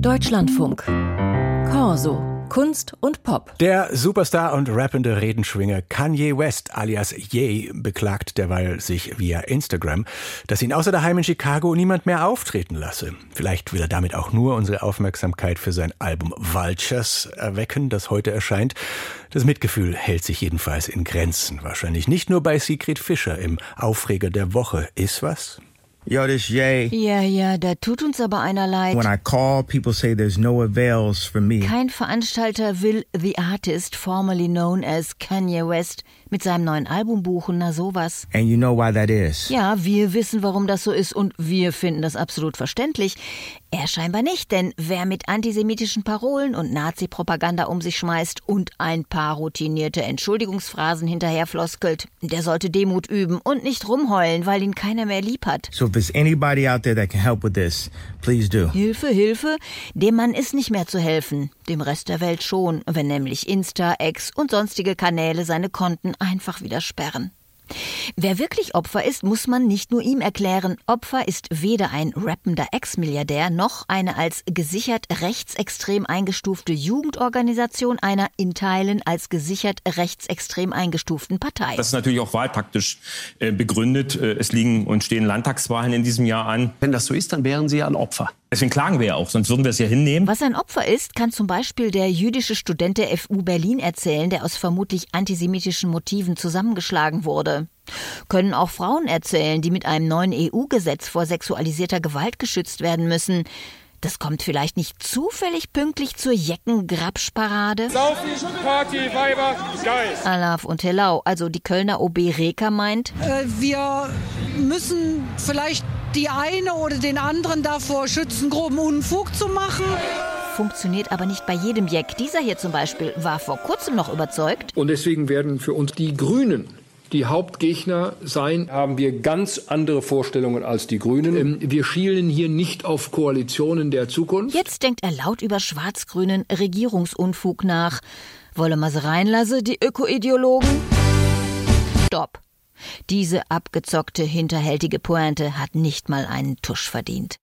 Deutschlandfunk. Corso. Kunst und Pop. Der Superstar und rappende Redenschwinger Kanye West alias Ye beklagt derweil sich via Instagram, dass ihn außer daheim in Chicago niemand mehr auftreten lasse. Vielleicht will er damit auch nur unsere Aufmerksamkeit für sein Album Vultures erwecken, das heute erscheint. Das Mitgefühl hält sich jedenfalls in Grenzen. Wahrscheinlich nicht nur bei Sigrid Fischer im Aufreger der Woche. Ist was? Yo, this Yay. Ja, ja, da tut uns aber einer leid. When I call, people say there's no avails for me. Kein Veranstalter will The Artist, formerly known as Kanye West, mit seinem neuen Album buchen, na sowas. And you know why that is. Ja, wir wissen, warum das so ist und wir finden das absolut verständlich. Er scheinbar nicht, denn wer mit antisemitischen Parolen und Nazi-Propaganda um sich schmeißt und ein paar routinierte Entschuldigungsphrasen hinterherfloskelt, der sollte Demut üben und nicht rumheulen, weil ihn keiner mehr lieb hat. So if there's anybody out there that can help with this, please do. Hilfe, Hilfe, dem Mann ist nicht mehr zu helfen. Dem Rest der Welt schon, wenn nämlich Insta, X und sonstige Kanäle seine Konten einfach wieder sperren. Wer wirklich Opfer ist, muss man nicht nur ihm erklären. Opfer ist weder ein rappender Ex-Milliardär noch eine als gesichert rechtsextrem eingestufte Jugendorganisation einer in Teilen als gesichert rechtsextrem eingestuften Partei. Das ist natürlich auch wahlpraktisch äh, begründet. Äh, es liegen und stehen Landtagswahlen in diesem Jahr an. Wenn das so ist, dann wären Sie ja ein Opfer. Deswegen klagen wir ja auch, sonst würden wir es ja hinnehmen. Was ein Opfer ist, kann zum Beispiel der jüdische Student der FU Berlin erzählen, der aus vermutlich antisemitischen Motiven zusammengeschlagen wurde. Können auch Frauen erzählen, die mit einem neuen EU-Gesetz vor sexualisierter Gewalt geschützt werden müssen. Das kommt vielleicht nicht zufällig pünktlich zur Jecken-Grabsch-Parade? Saufen, Party, Weiber, geil. Alaf und Hellau, also die Kölner OB Reker meint, Äh, Wir müssen vielleicht die eine oder den anderen davor schützen, groben Unfug zu machen. funktioniert aber nicht bei jedem Jeck. Dieser hier zum Beispiel war vor kurzem noch überzeugt, Und deswegen werden für uns die Grünen die Hauptgegner sein. Haben wir ganz andere Vorstellungen als die Grünen. Ähm, Wir schielen hier nicht auf Koalitionen der Zukunft. Jetzt denkt er laut über schwarz-grünen Regierungsunfug nach. Wolle man sie reinlasse, die Ökoideologen? Stopp. Diese abgezockte, hinterhältige Pointe hat nicht mal einen Tusch verdient.